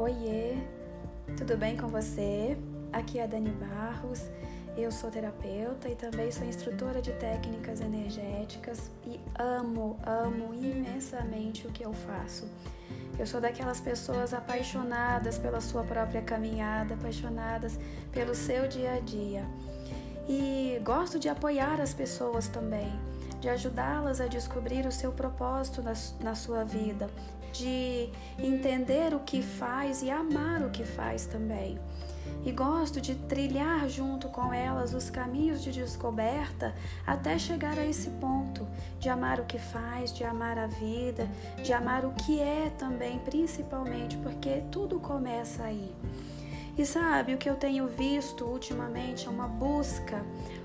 Oiê, tudo bem com você? Aqui é a Dani Barros, eu sou terapeuta e também sou instrutora de técnicas energéticas e amo, amo imensamente o que eu faço. Eu sou daquelas pessoas apaixonadas pela sua própria caminhada, apaixonadas pelo seu dia a dia. E gosto de apoiar as pessoas também, de ajudá-las a descobrir o seu propósito na, na sua vida, de entender o que faz e amar o que faz também. E gosto de trilhar junto com elas os caminhos de descoberta até chegar a esse ponto de amar o que faz, de amar a vida, de amar o que é também, principalmente, porque tudo começa aí. E sabe, o que eu tenho visto ultimamente é uma busca,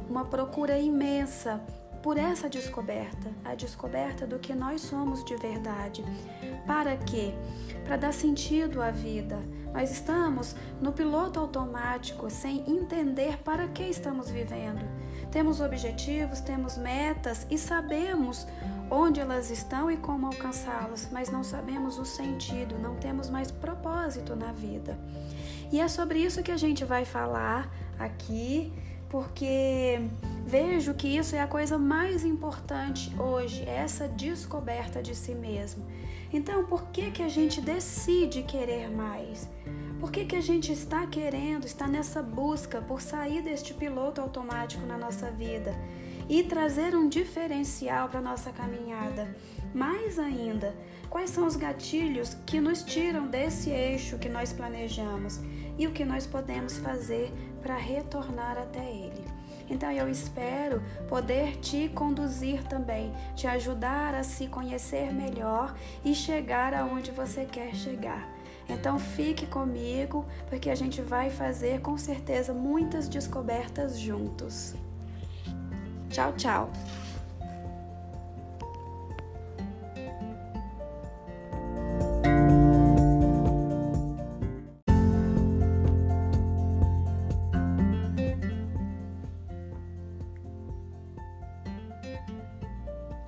uma procura imensa por essa descoberta, a descoberta do que nós somos de verdade. Para quê? Para dar sentido à vida. Nós estamos no piloto automático sem entender para que estamos vivendo. Temos objetivos, temos metas e sabemos onde elas estão e como alcançá-las, mas não sabemos o sentido, não temos mais propósito na vida. E é sobre isso que a gente vai falar aqui, porque Vejo que isso é a coisa mais importante hoje, essa descoberta de si mesmo. Então, por que que a gente decide querer mais? Por que, que a gente está querendo, está nessa busca por sair deste piloto automático na nossa vida e trazer um diferencial para nossa caminhada? Mais ainda, quais são os gatilhos que nos tiram desse eixo que nós planejamos e o que nós podemos fazer para retornar até ele? Então eu espero poder te conduzir também, te ajudar a se conhecer melhor e chegar aonde você quer chegar. Então fique comigo, porque a gente vai fazer com certeza muitas descobertas juntos. Tchau, tchau.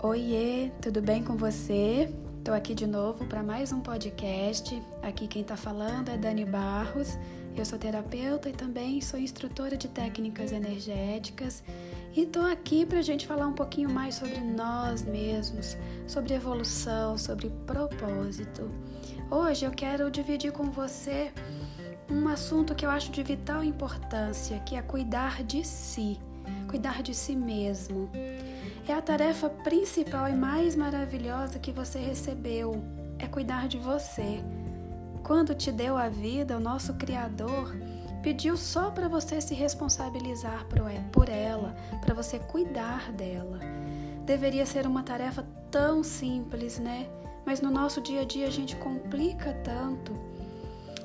Oiê, tudo bem com você? Estou aqui de novo para mais um podcast. Aqui quem está falando é Dani Barros. Eu sou terapeuta e também sou instrutora de técnicas energéticas. E estou aqui para a gente falar um pouquinho mais sobre nós mesmos, sobre evolução, sobre propósito. Hoje eu quero dividir com você um assunto que eu acho de vital importância, que é cuidar de si, cuidar de si mesmo. É a tarefa principal e mais maravilhosa que você recebeu, é cuidar de você. Quando te deu a vida, o nosso Criador pediu só para você se responsabilizar por ela, para você cuidar dela. Deveria ser uma tarefa tão simples, né? Mas no nosso dia a dia a gente complica tanto.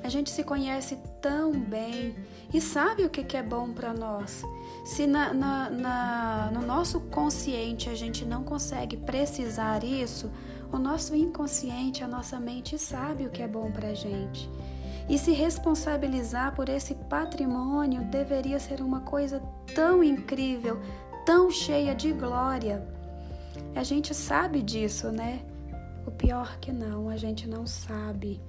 A gente se conhece tão bem e sabe o que é bom para nós. Se na, na, na, no nosso consciente a gente não consegue precisar isso, o nosso inconsciente, a nossa mente sabe o que é bom para gente. E se responsabilizar por esse patrimônio deveria ser uma coisa tão incrível, tão cheia de glória. A gente sabe disso, né? O pior que não, a gente não sabe.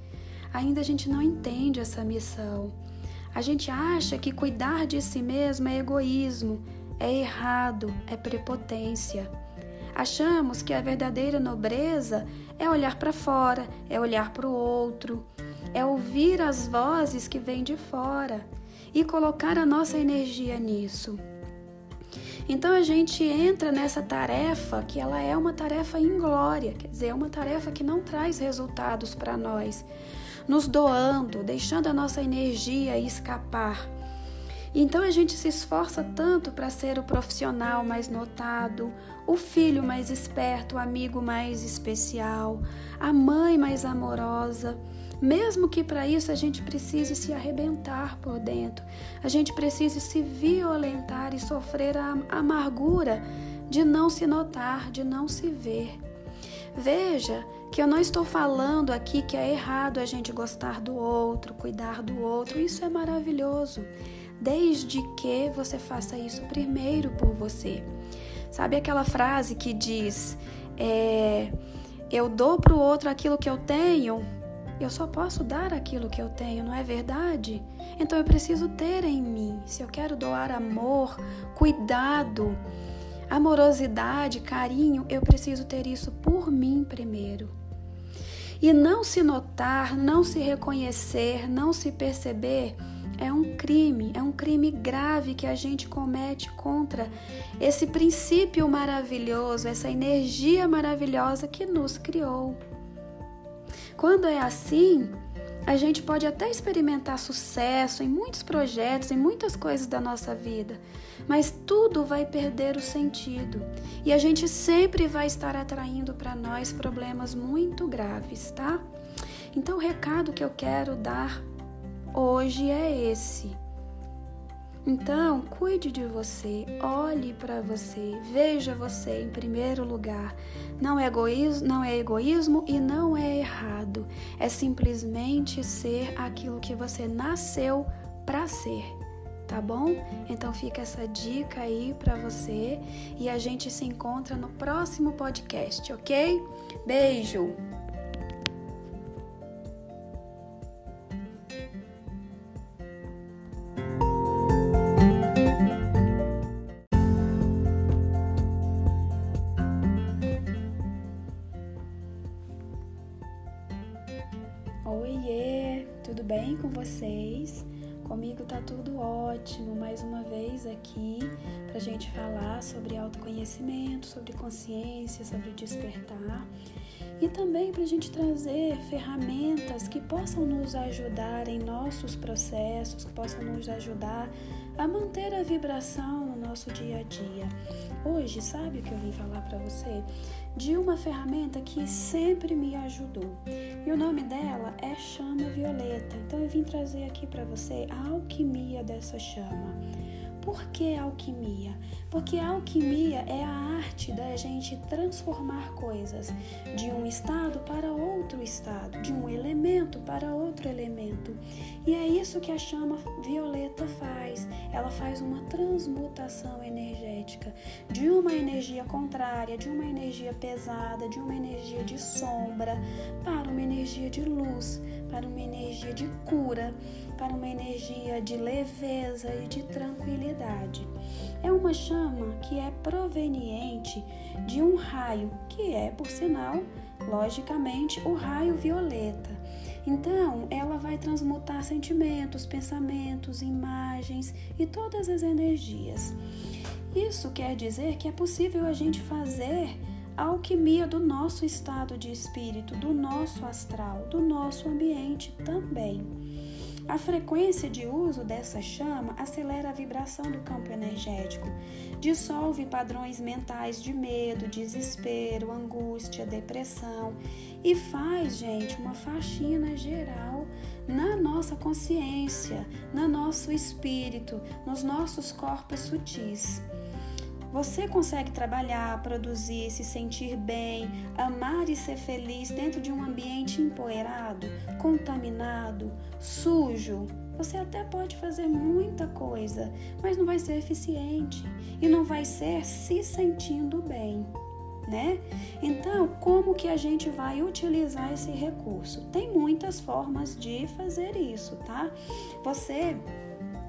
Ainda a gente não entende essa missão. A gente acha que cuidar de si mesmo é egoísmo, é errado, é prepotência. Achamos que a verdadeira nobreza é olhar para fora, é olhar para o outro, é ouvir as vozes que vêm de fora e colocar a nossa energia nisso. Então a gente entra nessa tarefa que ela é uma tarefa inglória, quer dizer, é uma tarefa que não traz resultados para nós nos doando, deixando a nossa energia escapar. Então a gente se esforça tanto para ser o profissional mais notado, o filho mais esperto, o amigo mais especial, a mãe mais amorosa. Mesmo que para isso a gente precise se arrebentar por dentro, a gente precise se violentar e sofrer a amargura de não se notar, de não se ver. Veja que eu não estou falando aqui que é errado a gente gostar do outro, cuidar do outro, isso é maravilhoso, desde que você faça isso primeiro por você. Sabe aquela frase que diz: é, Eu dou para o outro aquilo que eu tenho, Eu só posso dar aquilo que eu tenho, não é verdade? Então eu preciso ter em mim. Se eu quero doar amor, cuidado, amorosidade, carinho, eu preciso ter isso por mim primeiro. E não se notar, não se reconhecer, não se perceber é um crime, é um crime grave que a gente comete contra esse princípio maravilhoso, essa energia maravilhosa que nos criou. Quando é assim, a gente pode até experimentar sucesso em muitos projetos, em muitas coisas da nossa vida, mas tudo vai perder o sentido e a gente sempre vai estar atraindo para nós problemas muito graves, tá? Então, o recado que eu quero dar hoje é esse. Então, cuide de você, olhe para você, veja você em primeiro lugar. Não é egoísmo, não é egoísmo e não é errado. É simplesmente ser aquilo que você nasceu para ser. Tá bom? Então fica essa dica aí para você e a gente se encontra no próximo podcast, OK? Beijo. Vocês? Comigo tá tudo ótimo. Mais uma vez aqui pra gente falar sobre autoconhecimento, sobre consciência, sobre despertar e também para a gente trazer ferramentas que possam nos ajudar em nossos processos, que possam nos ajudar a manter a vibração no nosso dia a dia. Hoje, sabe o que eu vim falar para você? De uma ferramenta que sempre me ajudou. E o nome dela é chama violeta. Então eu vim trazer aqui para você a alquimia dessa chama. Por que alquimia? Porque a alquimia é a arte da gente transformar coisas de um estado para outro estado, de um elemento para outro elemento. E é isso que a chama violeta faz. Ela faz uma transmutação energética de uma energia contrária, de uma energia pesada, de uma energia de sombra, para uma energia de luz, para uma energia de cura, para uma energia de leveza e de tranquilidade. É uma chama que é proveniente de um raio, que é, por sinal, logicamente, o raio violeta. Então, ela vai transmutar sentimentos, pensamentos, imagens e todas as energias. Isso quer dizer que é possível a gente fazer a alquimia do nosso estado de espírito, do nosso astral, do nosso ambiente também. A frequência de uso dessa chama acelera a vibração do campo energético, dissolve padrões mentais de medo, desespero, angústia, depressão e faz, gente, uma faxina geral na nossa consciência, no nosso espírito, nos nossos corpos sutis. Você consegue trabalhar, produzir, se sentir bem, amar e ser feliz dentro de um ambiente empoeirado, contaminado, sujo? Você até pode fazer muita coisa, mas não vai ser eficiente e não vai ser se sentindo bem. Né? Então, como que a gente vai utilizar esse recurso? Tem muitas formas de fazer isso, tá? Você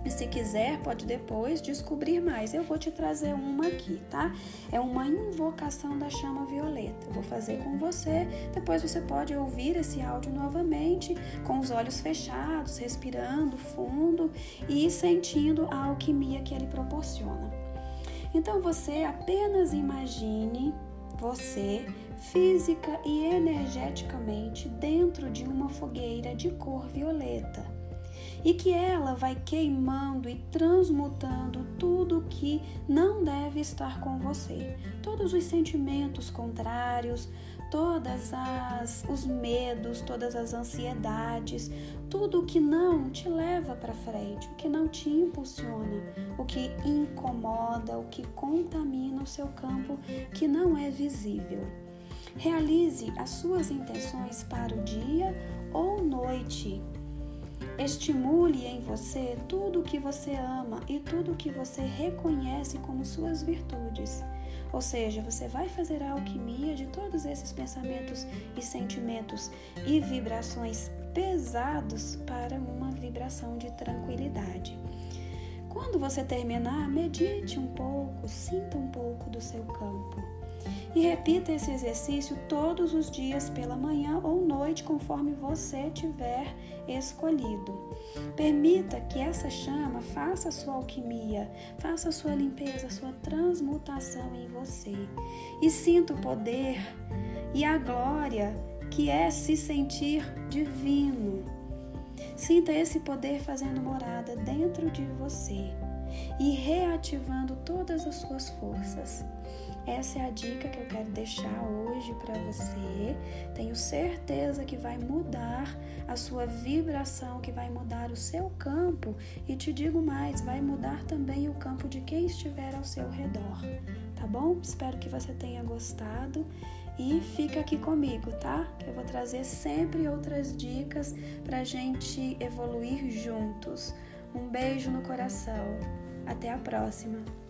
e se quiser, pode depois descobrir mais. Eu vou te trazer uma aqui, tá? É uma invocação da chama violeta. Eu vou fazer com você. Depois você pode ouvir esse áudio novamente, com os olhos fechados, respirando fundo e sentindo a alquimia que ele proporciona. Então você apenas imagine você física e energeticamente dentro de uma fogueira de cor violeta e que ela vai queimando e transmutando tudo que não deve estar com você. Todos os sentimentos contrários, todas as os medos, todas as ansiedades, tudo o que não te leva para frente, o que não te impulsiona, o que incomoda, o que contamina o seu campo que não é visível. Realize as suas intenções para o dia ou noite Estimule em você tudo o que você ama e tudo o que você reconhece como suas virtudes. Ou seja, você vai fazer a alquimia de todos esses pensamentos e sentimentos e vibrações pesados para uma vibração de tranquilidade. Quando você terminar, medite um pouco, sinta um pouco do seu campo. E repita esse exercício todos os dias pela manhã ou noite, conforme você tiver escolhido. Permita que essa chama faça sua alquimia, faça sua limpeza, sua transmutação em você. E sinta o poder e a glória que é se sentir divino. Sinta esse poder fazendo morada dentro de você e reativando todas as suas forças. Essa é a dica que eu quero deixar hoje para você. Tenho certeza que vai mudar a sua vibração, que vai mudar o seu campo e te digo mais, vai mudar também o campo de quem estiver ao seu redor. Tá bom? Espero que você tenha gostado e fica aqui comigo, tá? Eu vou trazer sempre outras dicas para gente evoluir juntos. Um beijo no coração. Até a próxima!